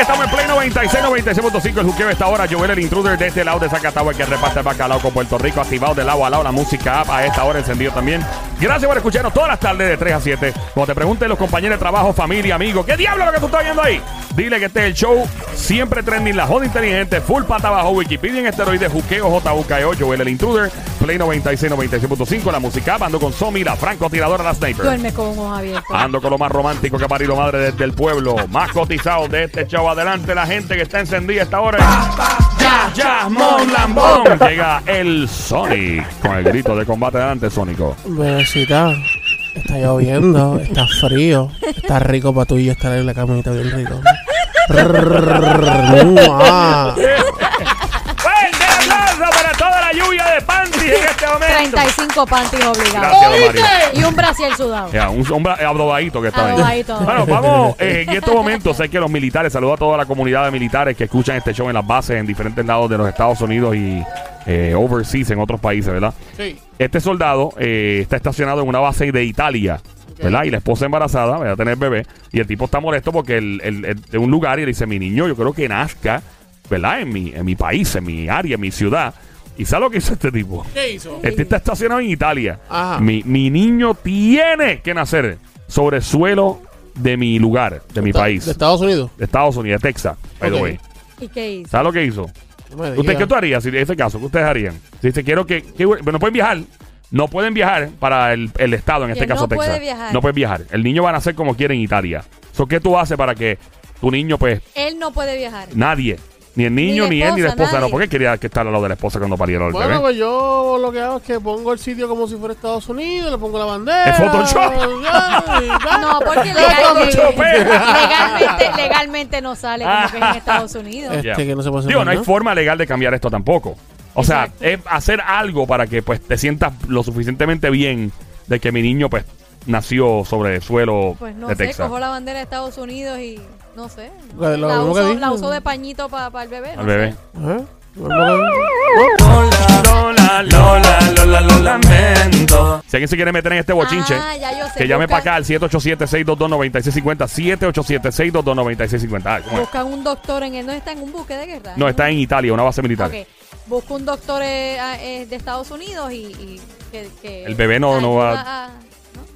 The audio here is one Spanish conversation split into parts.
Estamos en Play 96, 96.5. El juqueo esta hora. Joel, el intruder de este lado de Zacatau, el que reparte el bacalao con Puerto Rico. Activado de lado a lado. La música app a esta hora encendido también. Gracias por escucharnos todas las tardes de 3 a 7. Cuando te pregunten los compañeros de trabajo, familia, amigos, ¿qué diablo es lo que tú estás viendo ahí? Dile que este es el show. Siempre trending, la joda inteligente, full pata bajo Wikipedia en esteroides, juqueo, JUKEO, Joel, el intruder. Play 96, 96.5. La música. Ando con Somi, la francotiradora, la sniper. Duerme con ojos abiertos. Ando con lo más romántico que ha parido madre desde el pueblo. Más cotizado de este show. Adelante la gente que está encendida esta hora. Ya, ya, Mon Lambón. Llega el Sonic con el grito de combate adelante, Sónico. Bebecita, está lloviendo, está frío, está rico para tú y yo estar en la camita bien rico. ¡Fuerte aplauso para toda la lluvia de panties en este momento! 35 panties obligados. Gracias, don Mario. Y un brasier sudado. Ya, un hombre abdobadito que está ahí. Bueno, vamos, eh, en estos momentos sé que los militares, saludo a toda la comunidad de militares que escuchan este show en las bases en diferentes lados de los Estados Unidos y eh, overseas en otros países, ¿verdad? Sí. Este soldado eh, está estacionado en una base de Italia, ¿verdad? Y la esposa embarazada, va a tener bebé, y el tipo está molesto porque el, el- el- de un lugar y le dice, mi niño, yo creo que nazca, ¿verdad? En mi, en mi país, en mi área, en mi ciudad. ¿Y sabe lo que hizo este tipo? ¿Qué hizo? Este está estacionado en Italia. Ajá. Mi, mi niño tiene que nacer sobre el suelo de mi lugar, de mi país. ¿De Estados Unidos? de Estados Unidos, de Texas, by the Ok. way. ¿Y qué hizo? ¿Sabes lo que hizo? No ¿Usted qué tú harías si en ese caso? ¿Qué ustedes harían? Si dice, quiero que, que- no pueden viajar. No pueden viajar para el, el estado, en este caso no Texas. puede viajar. No pueden viajar. El niño va a nacer como quiere en Italia. So, ¿Qué tú haces para que tu niño, pues, Él no puede viajar. nadie, ni el niño, Ni él, ni la esposa, no, porque quería que estar al lado de la esposa cuando pariera el Bueno, bebé? pues yo lo que hago es que pongo el sitio como si fuera Estados Unidos, le pongo la bandera. ¿Es Photoshop? No, porque legalmente, legalmente, legalmente no sale como que es en Estados Unidos. Este que no se puede hacer Digo, más no hay nada. forma legal de cambiar esto tampoco. O sea, Exacto. es hacer algo para que pues te sientas lo suficientemente bien de que mi niño pues nació sobre el suelo Pues no de sé, Texas. cojo la bandera de Estados Unidos y no sé. La, uso, la uso de pañito para el bebé. no Al bebé. Lola, Lola, Lola, lo lamento. Si alguien se quiere meter en este bochinche, Ah, ya yo sé, que llame para acá al 787-622-9650. 787-622-9650. Ah, ¿cómo es? Buscan un doctor en él. No está en un buque de guerra. No, está en Italia, una base militar. Busca un doctor eh, eh, de Estados Unidos y, y que, que El bebé no- no va- a-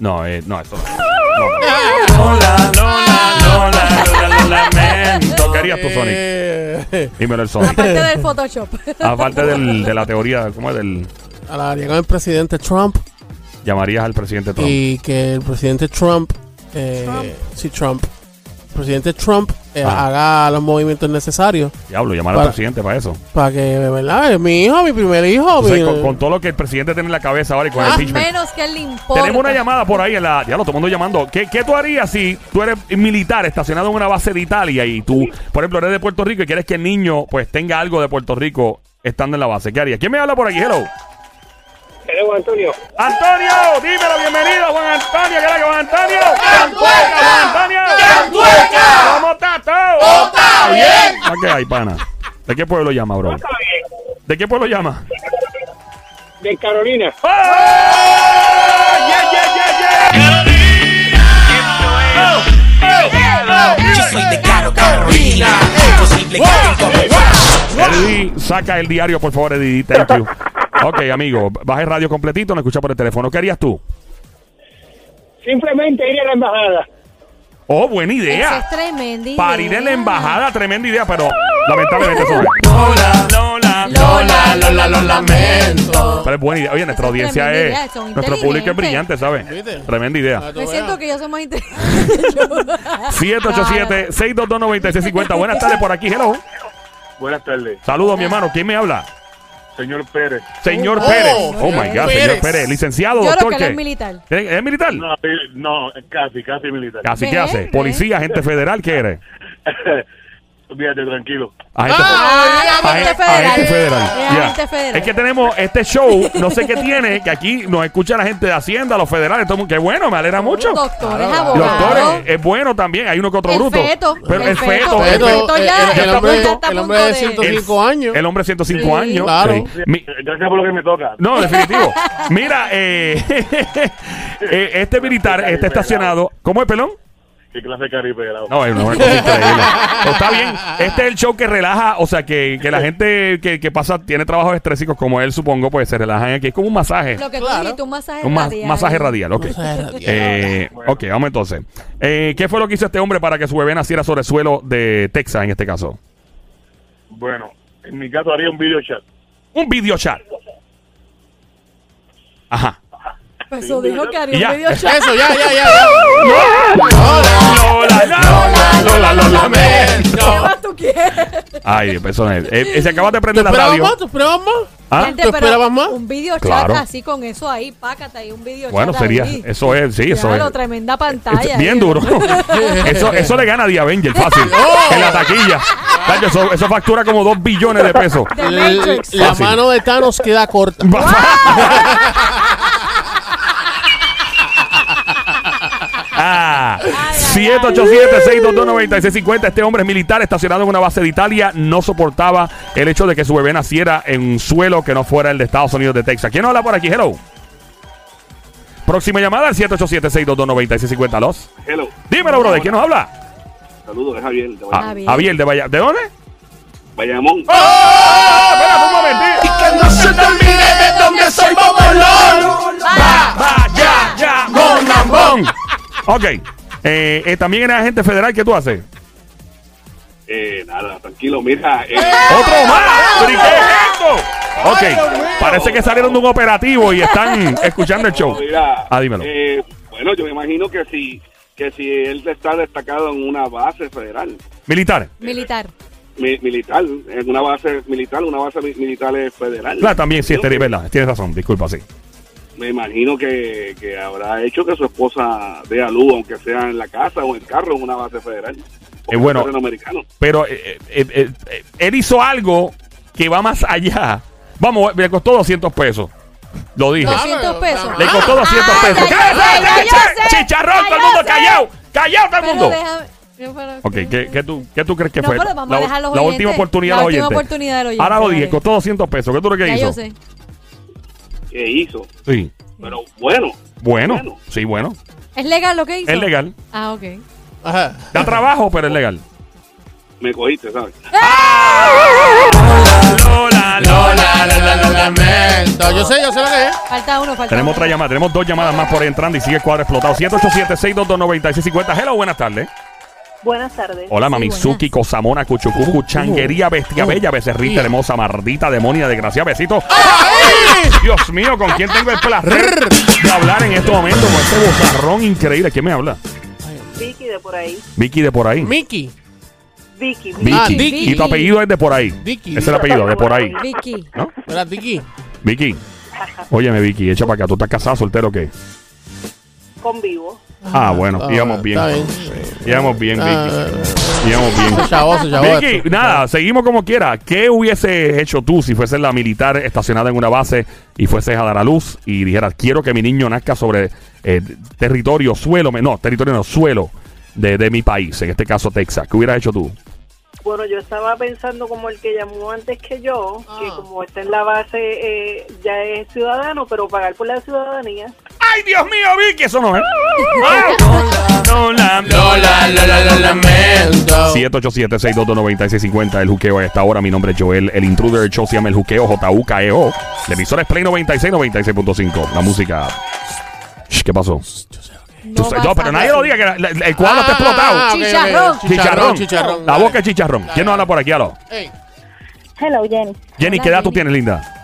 ¿no? No, eh, no, eso no. no. Lola, Lola, Lola, Lola, lo lamento. ¿Qué harías tú, Sonic? eh, Dímelo el Sonic. Aparte del Photoshop. Aparte del- de la teoría, ¿cómo es? Del, a la llegada del presidente Trump llamarías al presidente Trump. y que el presidente Trump, eh, Trump. sí, Trump, presidente Trump eh, Ah. haga los movimientos necesarios Diablo, llamar al presidente para eso. para que, ¿verdad? Es mi hijo, mi primer hijo. Entonces, mi- con, con todo lo que el presidente tiene en la cabeza ahora y con el Ah, impeachment. Menos que él le importa. Tenemos una llamada por ahí en la. Ya lo todo el mundo llamando. ¿Qué, ¿Qué tú harías si tú eres militar estacionado en una base de Italia y tú, por ejemplo, eres de Puerto Rico y quieres que el niño pues tenga algo de Puerto Rico estando en la base? ¿Qué harías? ¿Quién me habla por aquí? Hello. Juan Antonio. Antonio, dímelo, bienvenido, Juan Antonio. ¿Qué era que Juan Antonio? ¡Cantueca, Juan Antonio! ¡Cantueca! ¿Cómo está todo? ¡Está bien! ¿Qué hay, pana? ¿De qué pueblo llama, bro? Está bien. ¿De qué pueblo llama? De Carolina. ¡Oh! ¡Yeah, yeah, yeah, yeah! Yo soy de Caro Carolina. Imposible que tenga Eddie, saca el diario, por favor, Eddie. Thank you. Ok, amigo, baja el radio completito, no escucha por el teléfono. ¿Qué harías tú? Simplemente ir a la embajada. Oh, buena Esa idea. es tremenda idea. Para ir en la embajada, tremenda idea, pero lamentablemente eso no es. Lola, Lola, Lola, Lola, lo lamento. Pero es buena idea. Oye, nuestra es audiencia tremenda es. idea, son Nuestro público es inteligentes. brillante, ¿sabes? ¿Viste? Tremenda idea. Me siento que yo soy más inteligente. 787-622-9650. Buenas tardes por aquí, hello. Buenas tardes, Saludos, mi hermano. ¿Quién me habla? Señor Pérez. Señor Oh, Pérez. oh, Oh, my God, Pérez. señor Pérez. Licenciado, Yo creo doctor, que él ¿qué? es militar. ¿Es es militar? No, eh, no, casi, casi militar. Casi, ¿qué hace? ¿Policía, agente federal? ¿Qué eres? Fíjate, tranquilo. Agente, Ah, agente federal. agente federal. Es Ya. agente federal. Es que tenemos este show, no sé qué tiene, que aquí nos escucha la gente de Hacienda, los federales, todo el mundo. Qué bueno, me alegra mucho. Doctores, abogados. doctores es bueno también, hay uno que otro El bruto. feto, Pero el, el feto, feto, el, el Pero, feto ya- el, el está a hombre, de de- 105 años. el hombre 105 Sí. años. Claro. sí. Mi- Gracias por lo que me toca. no, definitivo. Mira, eh, eh, este militar está estacionado. ¿Cómo es, pelón? Qué clase de. No, es una cosa increíble. Pero está bien. Este es el show que relaja, o sea, que, que la gente que, que pasa, tiene trabajos estrésicos como él, supongo, pues se relajan aquí. Es como un masaje. Lo que tú Claro. dijiste, un masaje Un ma- radial. masaje radial, ok. Masaje radial. Eh, ok, vamos entonces. Eh, ¿Qué fue lo que hizo este hombre para que su bebé naciera sobre el suelo de Texas en este caso? Bueno, en mi caso haría un video chat. Un video chat. Ajá. Pues eso dijo que Y haría un video chat. Eso, ya, ya, ya. Lola, Lola, Lola, lo ¿Qué lamento. más tú quieres? Ay, eso es. Eh, eh, se acaba de ¿Tú prender la radio. ¿Tú esperabas más? ¿Ah? Gente, ¿Tú pero esperabas más? Un video chat Claro. así con eso ahí, pácate ahí, un video Bueno, chat sería. ahí. Eso es, sí, eso Claro, es. tremenda pantalla. Es bien duro. eso, eso le gana a The Avenger fácil. Oh. En la taquilla. Eso, eso factura como 2 billones de pesos. La Fácil. mano de Thanos queda corta. Ah, ay, ay. 787-622-9650. Este hombre es militar estacionado en una base de Italia. No soportaba el hecho de que su bebé naciera en un suelo que no fuera el de Estados Unidos de Texas. ¿Quién nos habla por aquí? Hello. Próxima llamada al 787-622-9650. Los. Hello, Dímelo, brother. ¿Quién nos habla? saludos, es Javier de Ah, Javier. De Vaya. ¿De dónde? Bayamón. ¡Oh! Espérate un momentito. Que no se te olvide de dónde soy bobolón. Vaya, ya, mon, lambón. Ok. Eh, eh, también eres agente federal. ¿Qué tú haces? Eh, nada, tranquilo, mira. eh, ¡Otro más! ¿Pero y qué es esto? Ok, parece que salieron de un operativo y están escuchando el show. mira, Ah, dímelo. eh, bueno, yo me imagino que si, que si él está destacado en una base federal, Militar. Militar. mi- militar, en una base militar, una base mi- militar es federal. Claro, también sí, Yo este, me- verdad. Tienes razón, disculpa, sí. Me imagino que, que habrá hecho que su esposa dé a luz, aunque sea en la casa o en el carro, en una base federal. Eh, bueno. Un terreno americano. Pero eh, eh, él hizo algo que va más allá. Vamos, le costó 200 pesos. Lo dije. 200 pesos. Le costó 200 Ah, pesos. ya, ¡Cállate, ya, ya, ¡Chicharrón! ¡Todo el mundo callado! ¡Callado todo el mundo! déjame- Ok, ¿qué, qué tú, ¿qué tú crees que No, fue? pero vamos la, a dejar los la oyentes. última oportunidad La última oyente. oportunidad del oyente, Ahora lo dije, costó 200 pesos. ¿Qué tú crees que Ya hizo? yo sé. ¿Qué hizo? Sí. Pero bueno, Bueno, Bueno. sí, bueno. ¿Es legal lo que hizo? Es legal. Ah, ok. Ajá. Da trabajo, pero es legal. me cogiste, ¿sabes? Lola, Lola, Lola, lo lamento. Yo sé, yo sé lo que es. Falta uno, falta Tenemos uno. otra llamada, tenemos dos llamadas más por ahí entrando y sigue el cuadro explotado. 787-622-9650. Hello, buenas tardes. Buenas tardes. Hola, Mamizuki. Cosamona, Cuchucucu, Changuería, Bestia Bella, Becerrita. Hermosa, Mardita, Demonia, Desgraciada, Besito. Dios mío, ¿con quién tengo el placer de hablar en este momento con este bozarrón increíble? ¿Quién me habla? Vicky de por ahí. Vicky de por ahí. Mickey. Vicky. Vicky. Ah, Dicky. Y tu apellido es de por ahí. Dicky. Ese es el apellido, de por ahí. Vicky. ¿No? ¿Verdad, Dicky? Vicky. Óyeme, Vicky, echa para acá. ¿Tú estás casada, soltero o qué? Convivo. Ah, bueno, Ah, íbamos bien. Íbamos bien, Ah, Vicky. Íbamos bien. Chavoso, chavoso. Vicky, nada, seguimos como quiera. ¿Qué hubiese hecho tú si fueses la militar estacionada en una base y fueses a dar a luz y dijeras, quiero que mi niño nazca sobre eh, territorio, suelo, no, territorio no, suelo de, de mi país, en este caso Texas? ¿Qué hubieras hecho tú? Bueno, yo estaba pensando como el que llamó antes que yo, que Ah. como está en la base eh, ya es ciudadano, pero pagar por la ciudadanía. ¡Ay, Dios mío, Vicky! Eso no es. Ah, Lola, Lola, lo lamento. 787-622-9650, el juqueo a esta hora. Mi nombre es Joel, el intruder, el show se llama el juqueo, J-U-K-E-O. La emisora es Play 96, 96.5. La música. Shh, ¿Qué pasó? No no, pero nadie lo diga, que la- la- el cuadro está Ah, explotado. Chicharrón. Chicharrón. chicharrón. La boca es chicharrón. ¿Quién nos habla por aquí? Aló. Ey, Hello, Jenny. Jenny, Hola, ¿qué edad tú tienes, linda?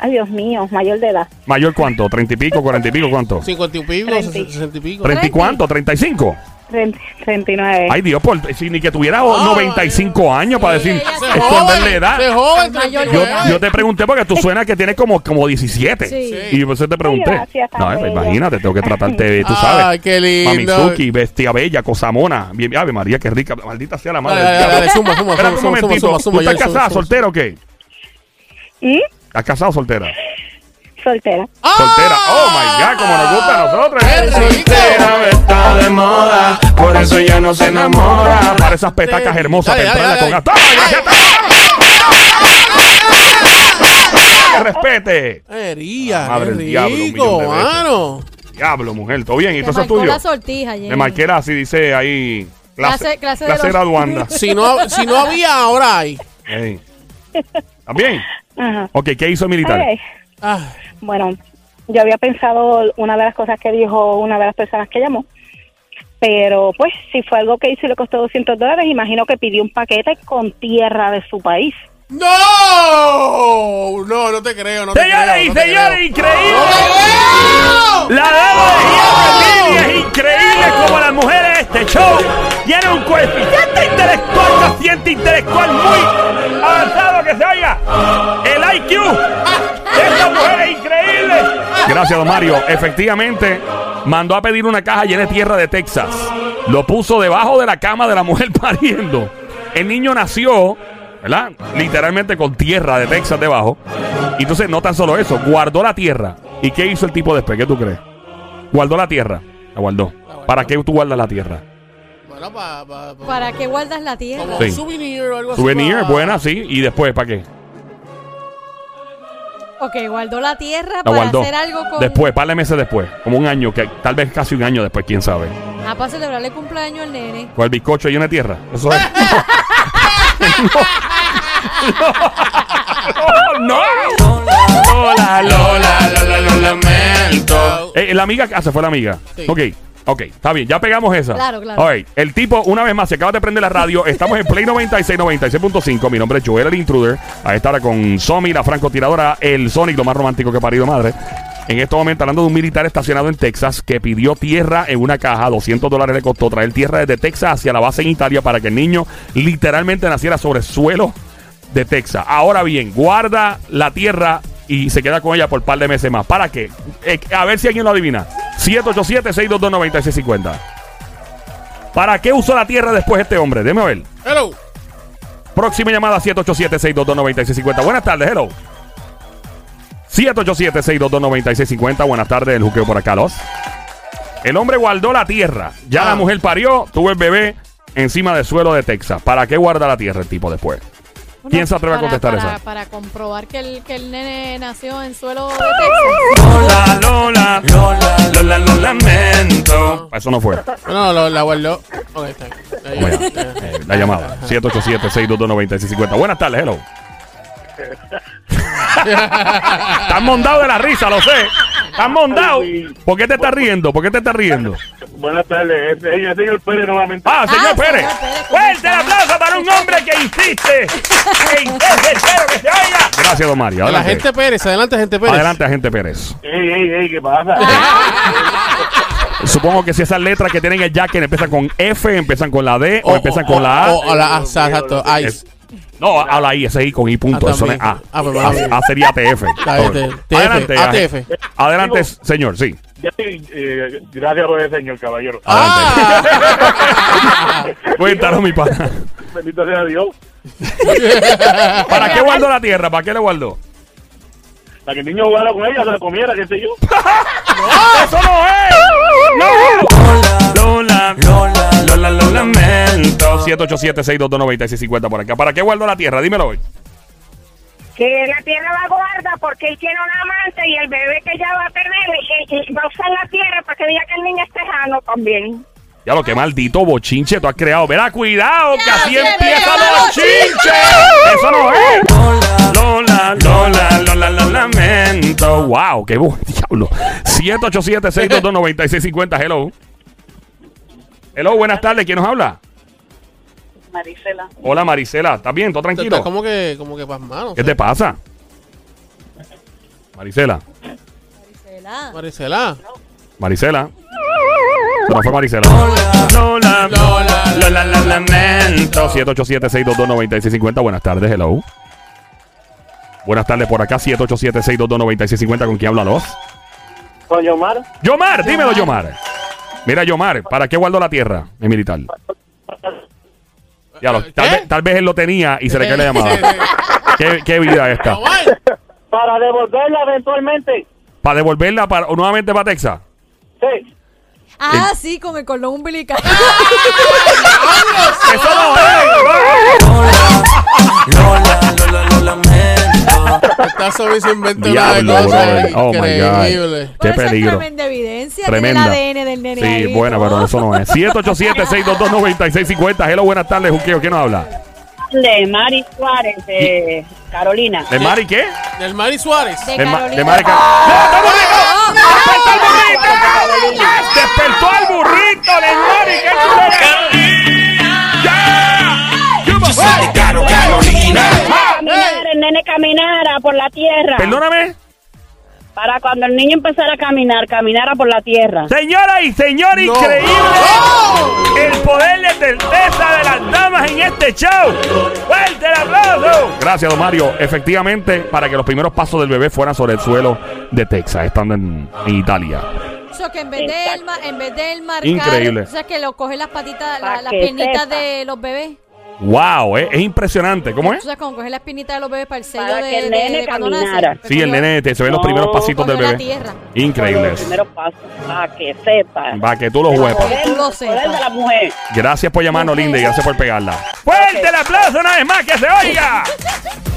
Ay, Dios mío, mayor de edad. ¿Mayor cuánto? ¿30 y pico? ¿40 y pico? ¿Cuánto? 50 y pico, Treinta. 60 y pico. ¿30 y cuánto? ¿35? 30 39. Ay, Dios, por, si ni que tuviera Ah, 95 años para decir, se esconderle edad. Se joven, Mayor Yo, te pregunté porque tú suenas que tienes como, como 17. Sí. Y por eso te pregunté. Ay, gracias, tan no, bello. imagínate, tengo que tratarte, tú sabes. Ay, qué lindo. Mamizuki, bestia bella, cosamona. Bien, ave María, qué rica. Maldita sea la madre. Dale, dale, dale, suma, suma, suma, suma, suma, suma, ¿Tú estás Joel, suma, casada, suma. Soltera o qué? ¿Y? ¿Estás casada o soltera? Soltera. Soltera. Oh my God, como nos gusta a nosotros. ¡Qué rico! está de moda, por eso ya no se enamora. Para esas petacas hermosas, Dale, dale, dale. con ¡Toma, gracias! ¡Que respete! Hería, Madre del diablo, un rico, millón de veces. mano. Diablo, mujer, todo bien. ¿Y todo eso es marcó tuyo? la sortija, Jenny. Me marqué la- así, dice ahí. Clase- clase de los- graduanda. Si no, si no había, ahora hay. Ey. ¿También? Ajá. Ok, ¿qué hizo el militar? Ah, Bueno, yo había pensado una de las cosas que dijo una de las personas que llamó, pero pues si fue algo que hizo y le costó 200 dólares, imagino que pidió un paquete con tierra de su país. ¡No! No, no te creo, no te creo. Señores y no te señores, creo. increíble. ¡No te creo! La dama de es increíble como las mujeres de este show tienen un coeficiente intelectual, cociente intelectual muy avanzado que se oiga. Gracias, don Mario. Efectivamente, mandó a pedir una caja llena de tierra de Texas. Lo puso debajo de la cama de la mujer pariendo. El niño nació, ¿verdad? Literalmente con tierra de Texas debajo. Y entonces, no tan solo eso, guardó la tierra. ¿Y qué hizo el tipo después? ¿Qué tú crees? Guardó la tierra. La guardó. ¿Para qué tú guardas la tierra? Bueno, pa, pa, pa- ¿Para qué guardas la tierra? Como Sí. souvenir o algo así. Souvenir, buena, sí. ¿Y después para qué? Ok, guardó la tierra para guardó. hacer algo con... Después, par de meses después. Como un año, que tal vez casi un año después, quién sabe. Ah, para celebrarle cumpleaños al nene. Con el bizcocho lleno de tierra. Eso es. no. no. Lola, Lola, Lola, lo lamento. Eh, la amiga, ah, se fue la amiga. Sí. Ok, ok, está bien, ya pegamos esa. Claro, claro. El tipo, una vez más, se acaba de prender la radio. Estamos en Play 96, 96.5. Mi nombre es Joel el Intruder. A esta hora con Somi, la francotiradora, el Sonic, lo más romántico que ha parido madre. En este momento, hablando de un militar estacionado en Texas que pidió tierra en una caja. 200 dólares le costó traer tierra desde Texas hacia la base en Italia para que el niño literalmente naciera sobre suelo de Texas. Ahora bien, guarda la tierra y se queda con ella por un par de meses más. ¿Para qué? Eh, a ver si alguien lo adivina. 787-622-9650. ¿Para qué usó la tierra después este hombre? Déjame ver. Hello. Próxima llamada 787-622-9650. Buenas tardes, hello. 787-622-9650. Buenas tardes, el juqueo por acá, los. El hombre guardó la tierra. Ya Ah. la mujer parió, tuvo el bebé encima del suelo de Texas. ¿Para qué guarda la tierra el tipo después? ¿Quién se atreve a contestar para, esa? Para comprobar que el, que el nene nació en suelo de Texas. Lola, Lola, Lola, Lola, lo lamento. Eso no fue. No, lo, la guardó. Ok, está. Eh, la llamada. 787-622-9650. Buenas tardes, hello. Estás mondado de la risa, lo sé. Estás mondado. ¿Por qué te estás riendo? ¿Por qué te estás riendo? Buenas tardes, es el señor Pérez nuevamente. Ah, señor Ah, Pérez. señor Pérez, ¿cómo Fuerte el aplauso para un hombre que insiste. Que insiste, espero que se oiga. Gracias, don Mario. La Adelante. gente Pérez, adelante, gente Pérez. Adelante, agente Pérez. Ey, ey, ey, ¿qué pasa? Supongo que si esas letras que tienen el jacket empiezan con F, empiezan con la D o, O- empiezan o- con la A. O, o la A, exacto. No, a la I, ese I con I punto. Ah, Eso es A. Ah, pues. A, A sería TF. Adelante. Adelante, señor, sí. Ya estoy, eh, gracias por el señor caballero. Ah. Cuéntanos, mi pana. Bendito sea Dios. ¿Para qué guardó la tierra? ¿Para qué le guardó? Para que el niño jugara con ella, se la comiera, qué sé yo. ¡Eso no es! ¡No! Lola, Lola, Lola, lo lamento. 787-622-9650 por acá. ¿Para qué guardó la tierra? Dímelo hoy. Que la tierra la guarda porque él tiene una amante y el bebé que ella va a tener eh, va a usar la tierra para que diga que el niño es tejano también. Ya lo que maldito bochinche tú has creado. Verá, cuidado, que así ve, los chinches. Eso no es. Lola, Lola, Lola, lo lamento. Wow, qué bu- diablo. 787-622-9650. Hello. Hello, buenas tardes. ¿Quién nos habla? Marisela. Hola, Marisela. ¿Estás bien? ¿Todo tranquilo? como que, como que pasmado. ¿Qué te pasa? Marisela. Maricela. Maricela. Marisela. Se nos fue Marisela. Lola, Lola, Lola, la lamento. 787-622-9650. Buenas tardes, hello. Buenas tardes por acá, 787-622-9650. ¿Con quién habla los? Con Yomar. Yomar, dímelo, Yomar. Mira, Yomar, ¿para qué guardó la tierra en militar? Ya lo- tal, vez, tal vez él lo tenía y se le cae la llamada. ¿Qué, qué vida esta? Para devolverla eventualmente. ¿Para devolverla para, nuevamente para Texas? Sí. Ah, sí, con el cordón umbilical. ¡Eso no es! Lola, Lola, lo lamento. no. Esta Sobi se inventa una Diablo, cosa. Oh, my God. increíble. Qué es peligro. tremenda evidencia. Tremenda. Tiene el ADN del nene Sí, ahí, buena, pero eso no es. 787-622-9650. Hello, buenas tardes, Juqueo. ¿Quién nos habla? De Mari Suárez, de Carolina. ¿De Mari qué? Del Mari Suárez. De De, Ma- Carolina. de Mari Car- ¡No, está burrito! ¡Despertó al burrito! ¡Despertó al burrito! ¡De Mari! ¡Qué chulera! El nene caminara por la tierra. Perdóname. Para cuando el niño empezara a caminar, caminara por la tierra. Señora y señor, increíble el poder de certeza de las damas en este show. ¡Fuerte el aplauso! Gracias, don Mario. Efectivamente, para que los primeros pasos del bebé fueran sobre el suelo de Texas, estando en, en Italia. O sea, que en vez de él, en vez de él marcar, Increíble. o sea, que lo coge las patitas, la- Pa' las piernitas sepa. de los bebés. ¡Wow! eh, Es impresionante. ¿Cómo O es? sea, como coge las piernitas de los bebés para el sello Para de, que el de- nene de cuando caminara. nace. Sí, el nene te- se ven los No, primeros pasitos del la bebé. tierra. Increíble. Los primeros pasos, para que sepa. Va, que tú lo poder- tú lo el poder sepas. de la mujer. Gracias por llamarnos, Linda, y gracias por pegarla. ¡Fuerte el aplauso una vez más que se oiga!